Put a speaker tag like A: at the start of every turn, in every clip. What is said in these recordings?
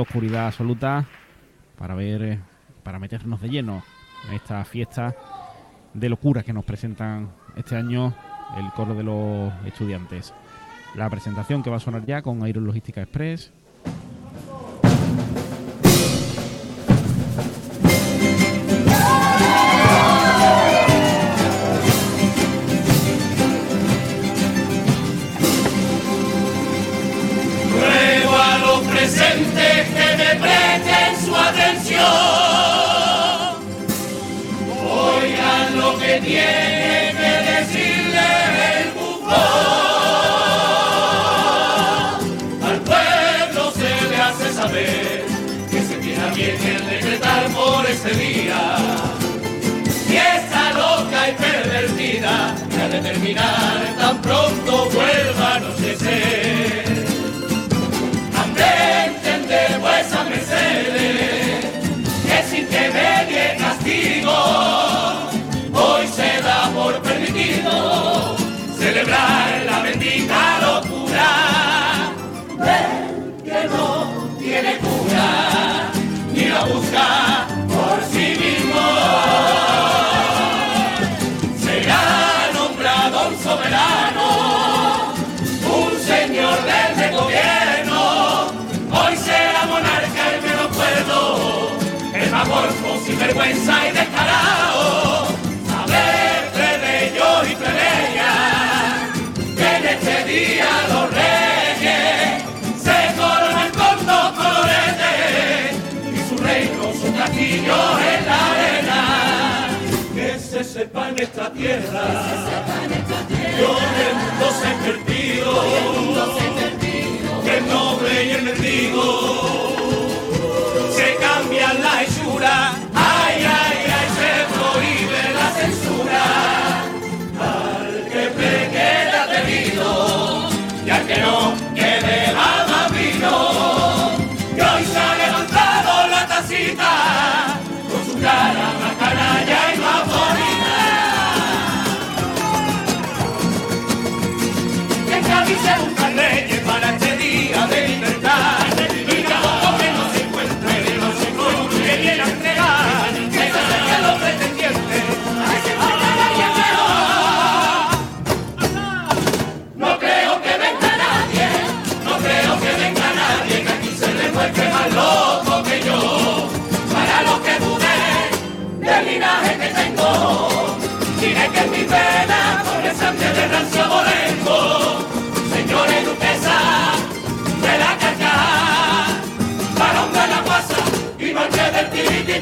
A: oscuridad absoluta para ver, eh, para meternos de lleno en esta fiesta de locura que nos presentan este año el coro de los estudiantes. La presentación que va a sonar ya con Aero Logística Express.
B: Tiene que decirle el bufón. Al pueblo se le hace saber que se tiene bien el decretar por este día. Fiesta loca y pervertida que ha de terminar tan pronto vuelva a anochecer. Aprenden de vuesas mercedes que sin que castigo se da por permitido celebrar la bendita locura. Ven que no tiene cura ni la busca por sí mismo. Será nombrado un soberano, un señor del gobierno. Hoy será monarca el menos cuerdo, el más sin vergüenza y descarado. Tierra,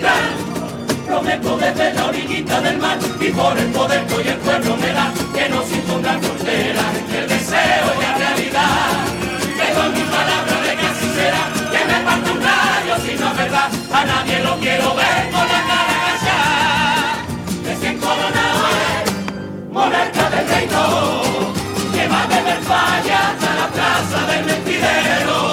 B: tirititán. Prometo desde la orillita del mar y por el poder que hoy el pueblo me da que no se impongan fronteras entre el deseo y la realidad. En mi palabra de que así será, que me parte un rayo si no es verdad. A nadie lo quiero ver con la cara agachada. Recién coronado es monarca del reino, que va de Verfalla hasta la plaza del mentidero.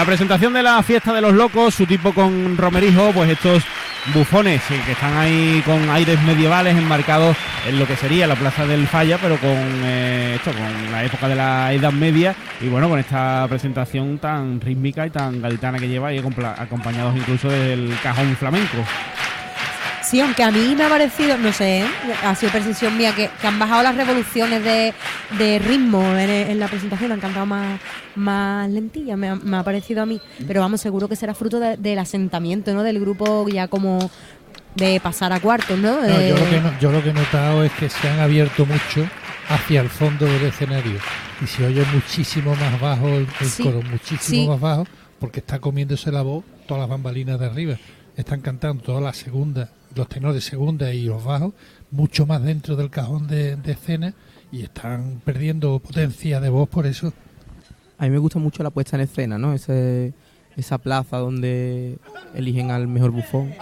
B: La
A: presentación de la fiesta de los locos, su tipo con romerijo, pues estos bufones que están ahí con aires medievales enmarcados en lo que sería la plaza del Falla, pero con eh, esto, con la época de la Edad Media y bueno, con esta presentación tan rítmica y tan gaditana que lleva y acompañados incluso del cajón flamenco.
C: Aunque a mí me ha parecido, no sé, ¿eh? ha sido percepción mía, que, que han bajado las revoluciones de, de ritmo en, en la presentación, han cantado más, más lentillas, me, ha- me ha parecido a mí. Pero vamos, seguro que será fruto de- del asentamiento, ¿no? Del grupo ya como de pasar a cuartos, ¿no?
D: No, yo,
C: Eh,
D: lo que no- yo lo que he notado es que se han abierto mucho hacia el fondo del escenario y se oye muchísimo más bajo el, el
C: Sí,
D: coro, muchísimo
C: sí.
D: más bajo, porque está comiéndose la voz todas las bambalinas de arriba. Están cantando todas las segundas, los tenores segunda y los bajos, mucho más dentro del cajón de, de escena y están perdiendo potencia de voz por eso.
E: A mí me gusta mucho la puesta en escena, ¿no? Ese, esa plaza donde eligen al mejor bufón.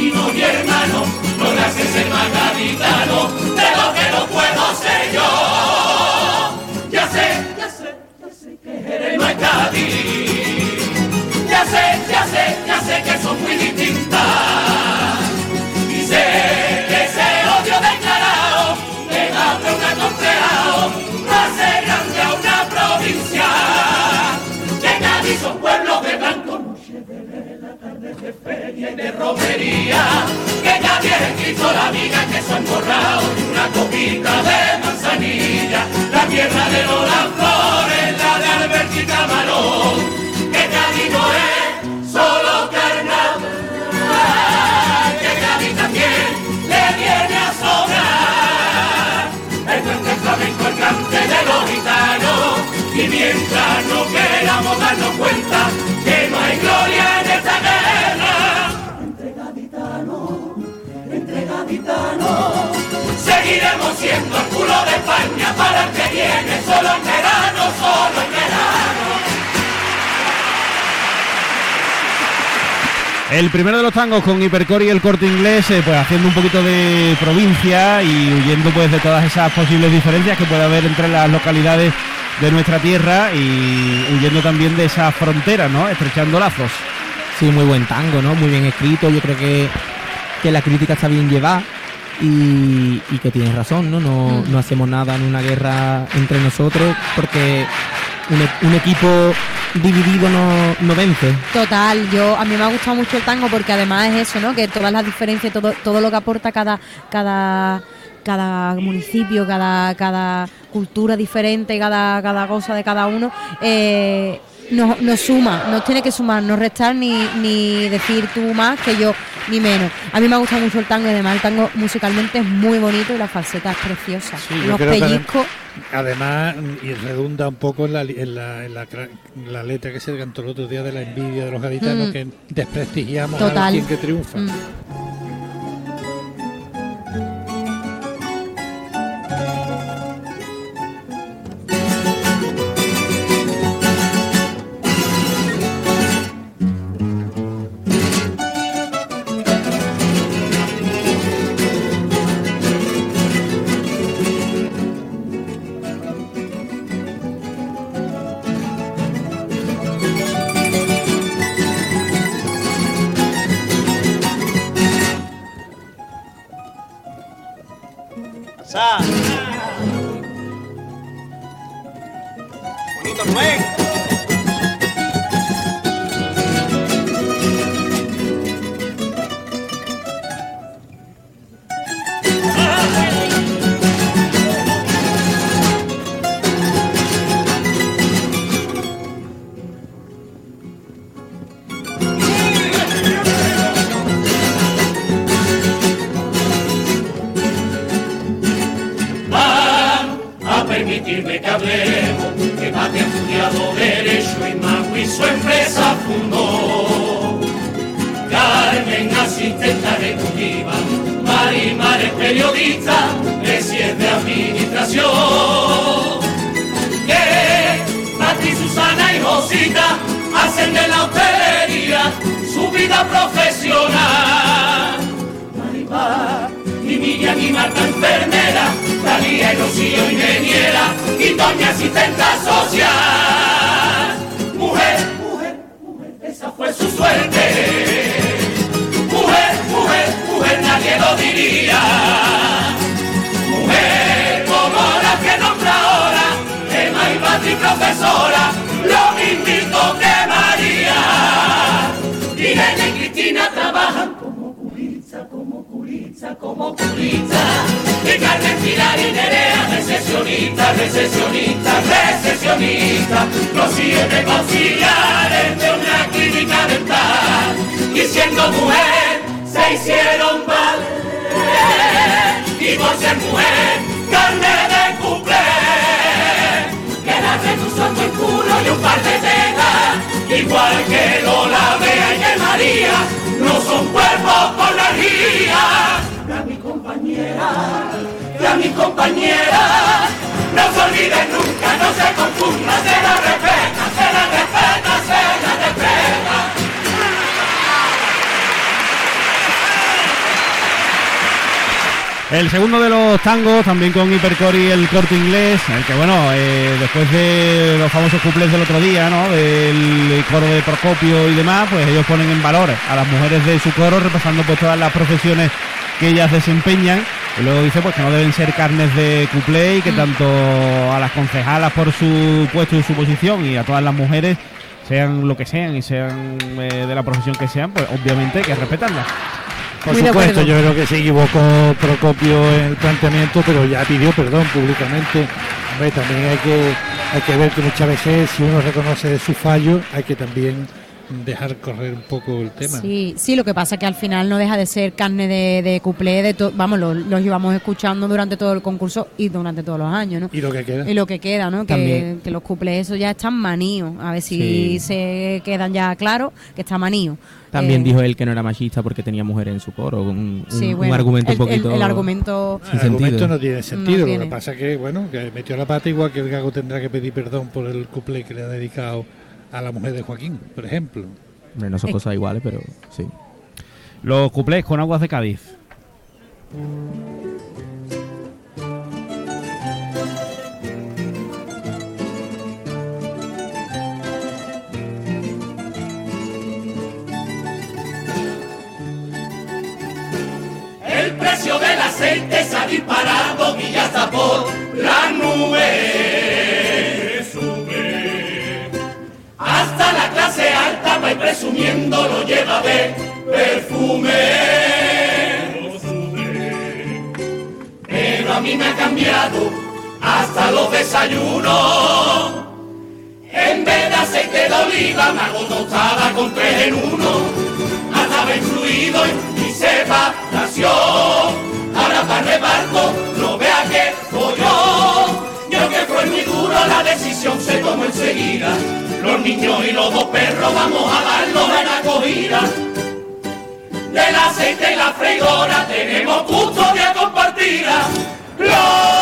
B: Vecinos y hermanos, lograrse ser más gaditano de lo que no puedo ser yo. De romería. Que Cádiz es Cristo la amiga que se han borrado de una copita de manzanilla. La tierra de Lola Flores, la de Albert y Camarón. Que Cádiz no es solo carnaval, que Cádiz también le viene a sobrar. El puente flamenco, el cante de los gitanos. Y mientras no queramos darnos cuenta que no hay gloria en esta guerra, seguiremos siendo el culo de España para el que viene, solo en verano, solo en verano.
A: El primero de los tangos con Hipercore y el corte inglés, eh, pues haciendo un poquito de provincia y huyendo pues de todas esas posibles diferencias que puede haber entre las localidades de nuestra tierra y huyendo también de esas fronteras, ¿no? Estrechando lazos.
E: Sí, muy buen tango, ¿no? Muy bien escrito. Yo creo que, que la crítica está bien llevada y, y que tienes razón, ¿no? No, no hacemos nada en una guerra entre nosotros porque un, e- un equipo dividido no, no vence.
C: Total, yo a mí me ha gustado mucho el tango porque además es eso, ¿no? Que todas las diferencias, todo, todo lo que aporta cada, cada, cada municipio, cada, cada cultura diferente, cada, cada cosa de cada uno, eh, nos, nos suma, nos tiene que sumar, no restar ni, ni decir tú más que yo, ni menos. A mí me ha gustado mucho el tango además el tango musicalmente es muy bonito y la falseta es preciosa. Unos pellizcos.
D: Además, y redunda un poco en la, en la, en la, cra- en la letra que se cantó el otro día de la envidia de los gaditanos,
C: Mm.
D: que desprestigiamos a
C: Total.
D: alguien que triunfa.
C: Mm.
F: Bonito Rubén.
B: Hacen de la hostelería su vida profesional. Marimar y Miriam y Marta enfermera, Talía y Rocío ingeniera, y Doña asistenta social. Mujer, mujer, mujer, esa fue su suerte. Mujer, mujer, mujer, nadie lo diría. Mujer como la que nombra ahora, Emma y Patri profesora, que María. Irene y Cristina trabajan como curitza, como curitza, como curitza. Y Carmen Pilar y Nerea, recesionista, recesionista, recesionista. Los siete auxiliares de una clínica dental. Y siendo mujer, se hicieron valer. Y por ser mujer, culo y un par de tetas. Igual que Lola, Bea y María, no son cuerpos con energía. Que a mi compañera, que a mi compañera, no se olviden nunca, no se confunda, se la respeta, se la respeta, se la respeta.
A: El segundo de los tangos, también con Hipercore y el corte inglés, el que bueno, eh, después de los famosos cuplés del otro día, ¿no? Del coro de Procopio y demás, pues ellos ponen en valor a las mujeres de su coro, repasando pues todas las profesiones que ellas desempeñan. Y luego dice pues que no deben ser carnes de cuplé y que tanto a las concejalas por su puesto y su posición y a todas las mujeres sean lo que sean y sean eh, de la profesión que sean, pues obviamente hay que respetarlas.
D: Por
C: Muy
D: supuesto, yo creo que se equivocó Procopio en el planteamiento, pero ya pidió perdón públicamente. Hombre, también hay que, hay que ver que muchas veces, si uno reconoce su fallo, hay que también dejar correr un poco el tema.
C: Sí, sí, lo que pasa es que al final no deja de ser carne de, de cuplé, de to- vamos, lo- los llevamos escuchando durante todo el concurso y durante todos los años, ¿no?
D: Y lo que queda.
C: Y lo que queda, ¿no? Que,
E: También.
C: que los cuplés esos ya están maníos. A ver si
E: Sí.
C: se quedan ya claros que está manío.
E: También
C: Eh,
E: dijo él que no era machista porque tenía mujeres en su coro. Un, un-
C: sí,
E: un
C: bueno,
E: argumento
C: el,
E: un poquito.
C: El, el argumento...
E: sin
D: el argumento
E: sentido.
D: no tiene sentido.
C: No
D: Lo
C: tiene.
D: que pasa que, bueno, que metió la pata igual que el gago tendrá que pedir perdón por el cuplé que le ha dedicado a la mujer de Joaquín, por ejemplo.
E: No son
C: Eh.
E: cosas iguales, pero sí.
A: Los cuplés con aguas de Cádiz.
B: El precio del aceite se ha disparado y ya está por la nube. La clase alta va y presumiendo lo lleva de perfume. Pero a mí me ha cambiado hasta los desayunos. En vez de aceite de oliva me hago tostada con tres en uno. Andaba influido y, y separación. Ahora para reparto, no vea que yo. Yo que fue muy duro, la decisión se. Los niños y los dos perros vamos a darlos en acogida. Del aceite y la freidora tenemos custodia compartida. Loco,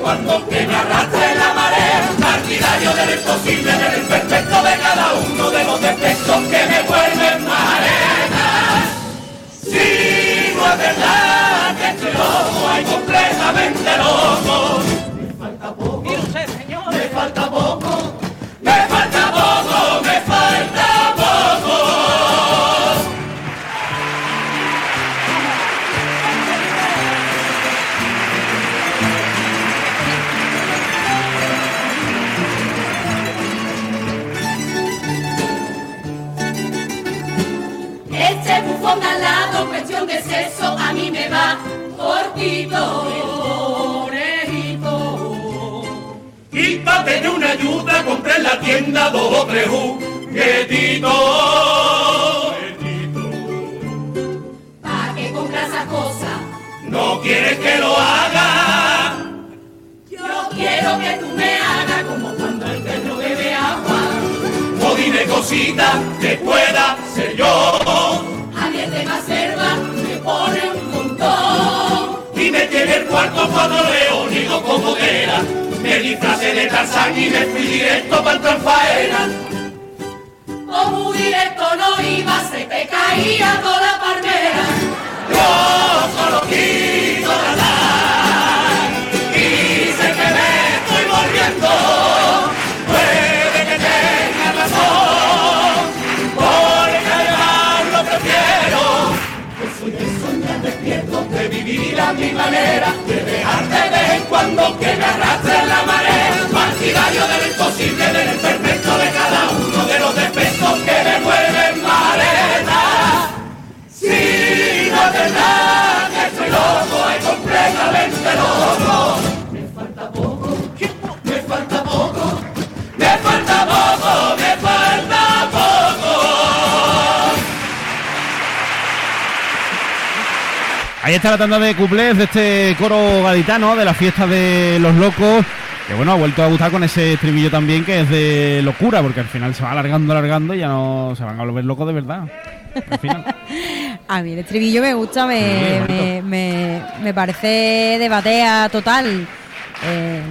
B: cuando que me arrastre la marea. Partidario de lo imposible, del perfecto de cada uno de los defectos que me vuelven más arena. Si no es verdad que estoy loco, hay completamente loco. Tienda dos o tres juguetitos.
F: ¿Para qué compras esas cosas?
B: No quieres que lo haga.
F: Yo quiero que tú me hagas como cuando el perro bebe agua.
B: O dime cositas que pueda ser yo.
F: Javier de Macerba me pone un montón.
B: Y me tiene el cuarto cuando leo, digo como era. De Tarzán y me fui directo para el Tranfaena.
F: O muy directo no iba, se te caía toda la palmera.
B: Yo solo quiero mi manera, de dejarte de vez en cuando que me arrastre la marea. Partidario de lo imposible, del imperfecto de cada uno de los defectos que me vuelven maleta. Si no es verdad que estoy loco, es completamente loco. Me falta poco, me falta poco, me falta poco,
A: Ahí está la tanda de cuplés de este coro gaditano de la fiesta de los locos. Que bueno, ha vuelto a gustar con ese estribillo también que es de locura, porque al final se va alargando, alargando y ya no se van a volver locos de verdad. Al final.
C: A mí el estribillo me gusta, me,
A: Sí,
C: me, me- me parece de batea total. Eh,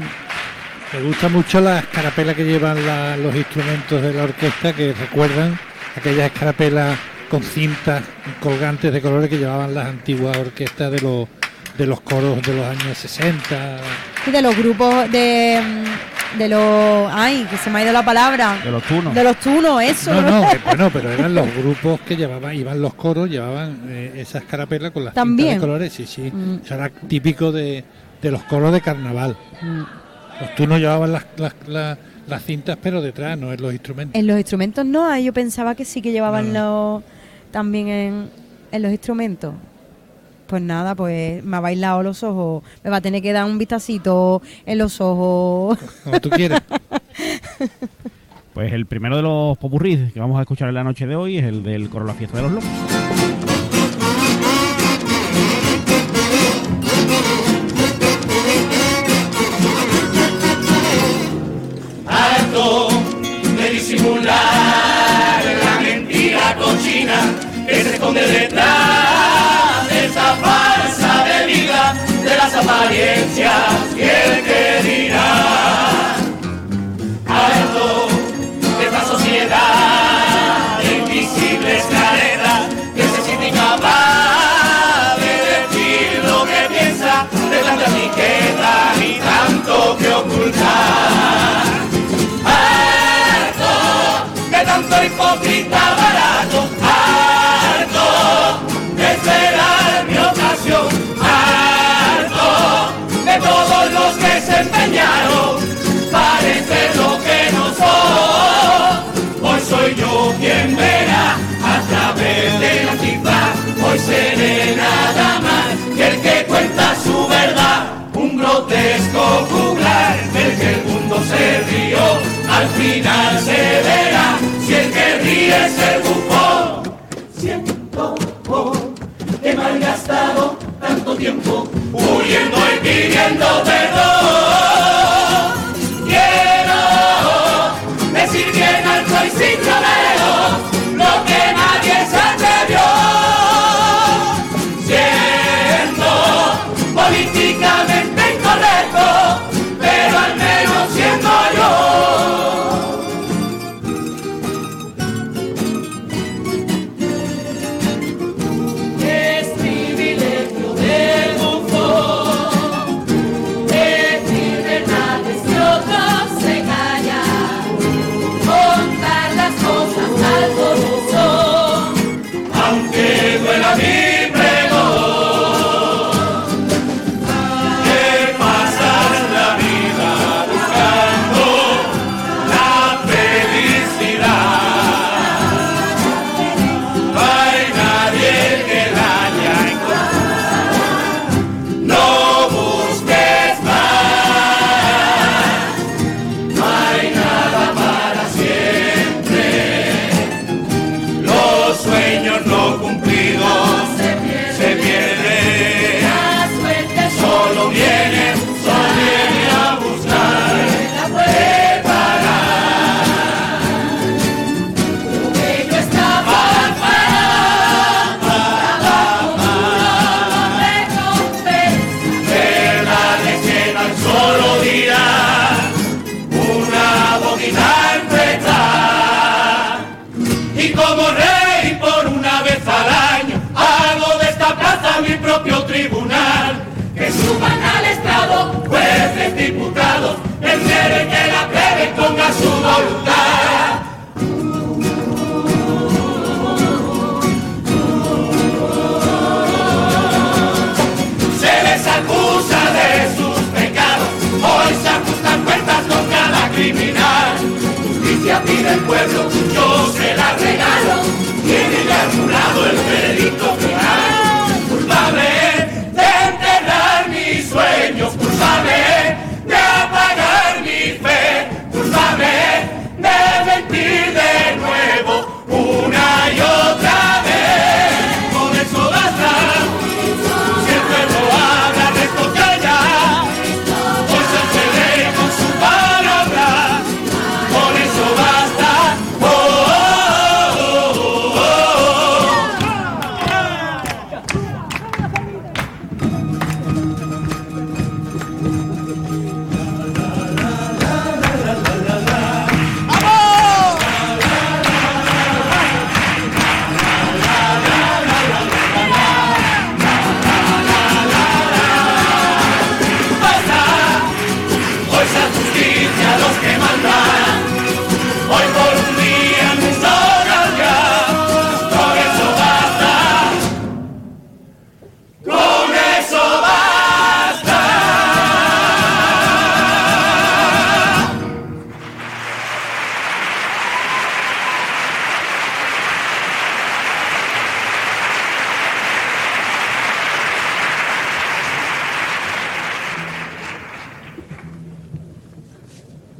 D: Me gusta mucho la escarapela que llevan la- los instrumentos de la orquesta que recuerdan aquellas escarapelas con cintas colgantes de colores que llevaban las antiguas orquestas de los de los coros de los años 60.
C: y de los grupos de, mm, de los... Ay, que se me ha ido la palabra.
A: De los turnos.
C: De los tunos, eso.
D: No, no, que bueno, pero eran los grupos que llevaban, iban los coros, llevaban eh, esa escarapela con las cintas de colores, sí, sí.
C: Mm.
D: Eso era típico de, de los coros de carnaval.
C: Mm.
D: Los turnos llevaban las, las, las- las cintas, pero detrás, no en los instrumentos.
C: En los instrumentos no, ah, yo pensaba que sí que llevaban
D: No,
C: los también en, en los instrumentos. Pues nada, pues me ha bailado los ojos. Me va a tener que dar un vistacito en los ojos.
D: Como tú quieras.
A: Pues el primero de los popurrís que vamos a escuchar en la noche de hoy es el del coro La Fiesta de los Locos.
B: Que se se parecer lo que no soy. Hoy soy yo quien verá a través de la cifra, hoy seré nada más que el que cuenta su verdad, un grotesco juglar del que el mundo se rió. Al final se verá si el que ríe es el bufón. Siento oh, que me han gastado tanto tiempo huyendo y pidiendo perdón.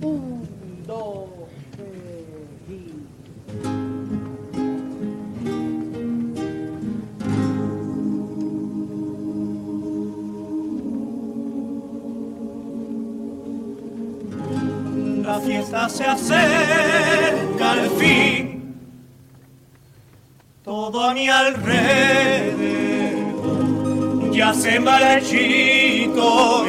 B: Un, dos, tres. La fiesta se acerca al fin, todo a mi alrededor ya se marchito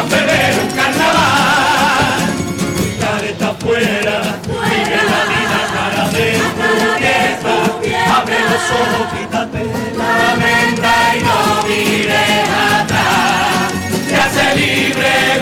B: a perder un carnaval. Careta afuera, vive la vida cara de turquesa. Abre los ojos, quítate la venda y no mires atrás. Ya se libre.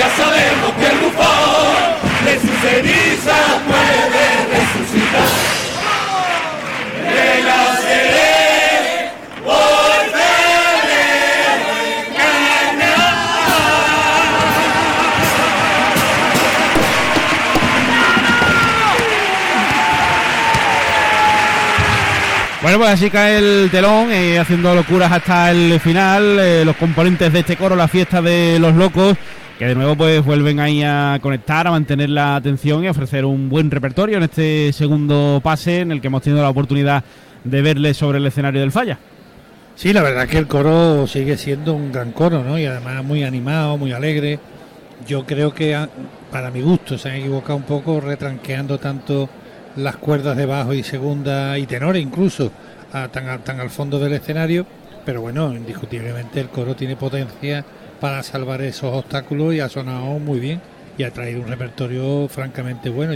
B: ya sabemos que el bufón de su ceniza puede resucitar. Renaceré, volveré, ganar.
A: Bueno, pues así cae el telón, eh, haciendo locuras hasta el final. Eh, los componentes de este coro, la fiesta de los locos, que de nuevo pues vuelven ahí a conectar, a mantener la atención y a ofrecer un buen repertorio en este segundo pase en el que hemos tenido la oportunidad de verles sobre el escenario del Falla.
D: Sí, la verdad que el coro sigue siendo un gran coro, ¿no? Y además muy animado, muy alegre. Yo creo que ah, para mi gusto se han equivocado un poco retranqueando tanto las cuerdas de bajo y segunda y tenor incluso tan al fondo del escenario. Pero bueno, indiscutiblemente el coro tiene potencia para salvar esos obstáculos y ha sonado muy bien y ha traído un repertorio francamente bueno.